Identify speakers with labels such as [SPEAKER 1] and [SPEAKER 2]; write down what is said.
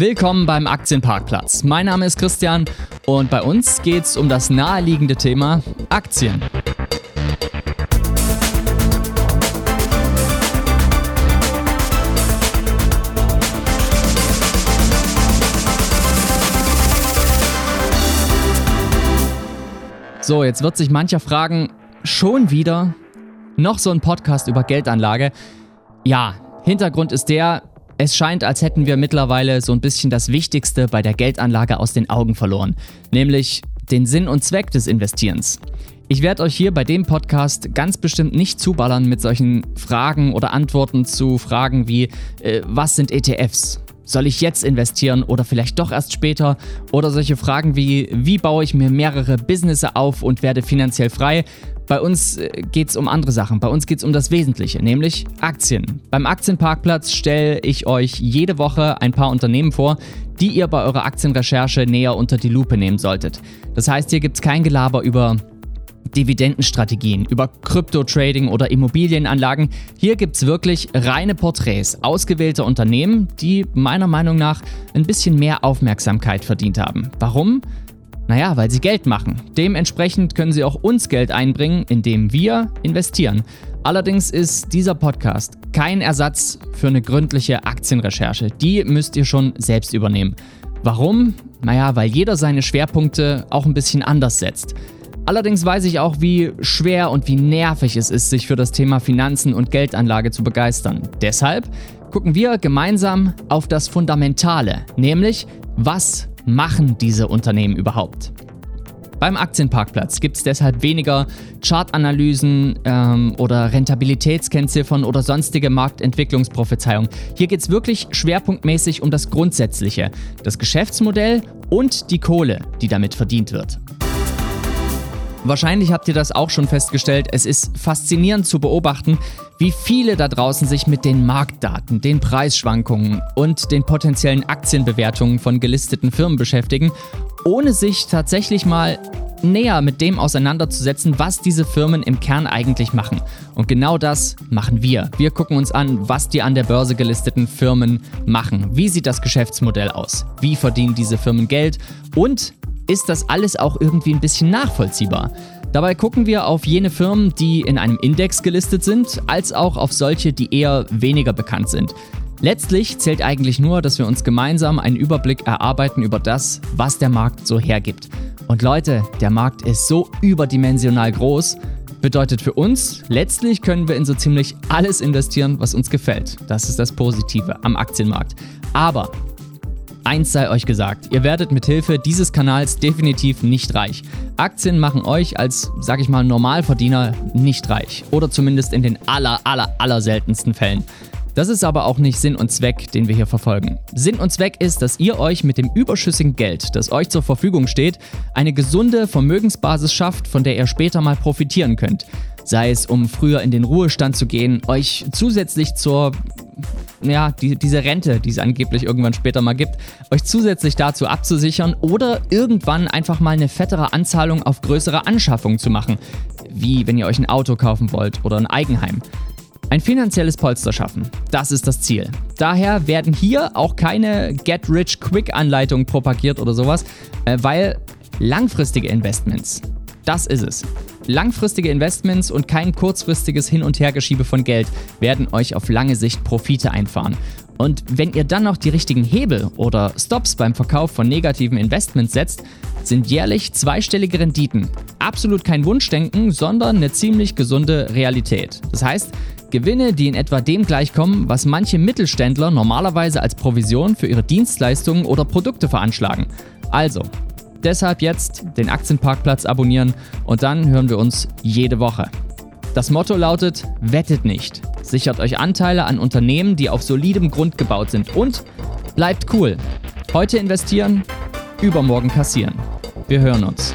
[SPEAKER 1] Willkommen beim Aktienparkplatz. Mein Name ist Christian und bei uns geht es um das naheliegende Thema Aktien. So, jetzt wird sich mancher fragen, schon wieder noch so ein Podcast über Geldanlage? Ja, Hintergrund ist der, es scheint, als hätten wir mittlerweile so ein bisschen das Wichtigste bei der Geldanlage aus den Augen verloren, nämlich den Sinn und Zweck des Investierens. Ich werde euch hier bei dem Podcast ganz bestimmt nicht zuballern mit solchen Fragen oder Antworten zu Fragen wie, äh, was sind ETFs? Soll ich jetzt investieren oder vielleicht doch erst später? Oder solche Fragen wie, wie baue ich mir mehrere Businesses auf und werde finanziell frei? Bei uns äh, geht es um andere Sachen. Bei uns geht es um das Wesentliche, nämlich Aktien. Beim Aktienparkplatz stelle ich euch jede Woche ein paar Unternehmen vor, die ihr bei eurer Aktienrecherche näher unter die Lupe nehmen solltet. Das heißt, hier gibt es kein Gelaber über Dividendenstrategien, über Krypto-Trading oder Immobilienanlagen. Hier gibt es wirklich reine Porträts ausgewählter Unternehmen, die meiner Meinung nach ein bisschen mehr Aufmerksamkeit verdient haben. Warum? Naja, weil sie Geld machen. Dementsprechend können sie auch uns Geld einbringen, indem wir investieren. Allerdings ist dieser Podcast kein Ersatz für eine gründliche Aktienrecherche. Die müsst ihr schon selbst übernehmen. Warum? Naja, weil jeder seine Schwerpunkte auch ein bisschen anders setzt. Allerdings weiß ich auch, wie schwer und wie nervig es ist, sich für das Thema Finanzen und Geldanlage zu begeistern. Deshalb gucken wir gemeinsam auf das Fundamentale, nämlich was machen diese Unternehmen überhaupt? Beim Aktienparkplatz gibt es deshalb weniger Chartanalysen ähm, oder Rentabilitätskennziffern oder sonstige Marktentwicklungsprophezeiungen. Hier geht es wirklich schwerpunktmäßig um das Grundsätzliche, das Geschäftsmodell und die Kohle, die damit verdient wird. Wahrscheinlich habt ihr das auch schon festgestellt. Es ist faszinierend zu beobachten, wie viele da draußen sich mit den Marktdaten, den Preisschwankungen und den potenziellen Aktienbewertungen von gelisteten Firmen beschäftigen, ohne sich tatsächlich mal näher mit dem auseinanderzusetzen, was diese Firmen im Kern eigentlich machen. Und genau das machen wir. Wir gucken uns an, was die an der Börse gelisteten Firmen machen. Wie sieht das Geschäftsmodell aus? Wie verdienen diese Firmen Geld? Und ist das alles auch irgendwie ein bisschen nachvollziehbar. Dabei gucken wir auf jene Firmen, die in einem Index gelistet sind, als auch auf solche, die eher weniger bekannt sind. Letztlich zählt eigentlich nur, dass wir uns gemeinsam einen Überblick erarbeiten über das, was der Markt so hergibt. Und Leute, der Markt ist so überdimensional groß, bedeutet für uns, letztlich können wir in so ziemlich alles investieren, was uns gefällt. Das ist das Positive am Aktienmarkt. Aber Eins sei euch gesagt, ihr werdet mit Hilfe dieses Kanals definitiv nicht reich. Aktien machen euch als, sag ich mal, Normalverdiener nicht reich. Oder zumindest in den aller, aller, aller seltensten Fällen. Das ist aber auch nicht Sinn und Zweck, den wir hier verfolgen. Sinn und Zweck ist, dass ihr euch mit dem überschüssigen Geld, das euch zur Verfügung steht, eine gesunde Vermögensbasis schafft, von der ihr später mal profitieren könnt. Sei es, um früher in den Ruhestand zu gehen, euch zusätzlich zur ja, die, diese Rente, die es angeblich irgendwann später mal gibt, euch zusätzlich dazu abzusichern oder irgendwann einfach mal eine fettere Anzahlung auf größere Anschaffungen zu machen, wie wenn ihr euch ein Auto kaufen wollt oder ein Eigenheim. Ein finanzielles Polster schaffen, das ist das Ziel. Daher werden hier auch keine Get-Rich-Quick-Anleitungen propagiert oder sowas, äh, weil langfristige Investments, das ist es. Langfristige Investments und kein kurzfristiges Hin- und Hergeschiebe von Geld werden euch auf lange Sicht Profite einfahren. Und wenn ihr dann noch die richtigen Hebel oder Stops beim Verkauf von negativen Investments setzt, sind jährlich zweistellige Renditen absolut kein Wunschdenken, sondern eine ziemlich gesunde Realität. Das heißt, Gewinne, die in etwa dem gleichkommen, was manche Mittelständler normalerweise als Provision für ihre Dienstleistungen oder Produkte veranschlagen. Also, Deshalb jetzt den Aktienparkplatz abonnieren und dann hören wir uns jede Woche. Das Motto lautet, wettet nicht. Sichert euch Anteile an Unternehmen, die auf solidem Grund gebaut sind und bleibt cool. Heute investieren, übermorgen kassieren. Wir hören uns.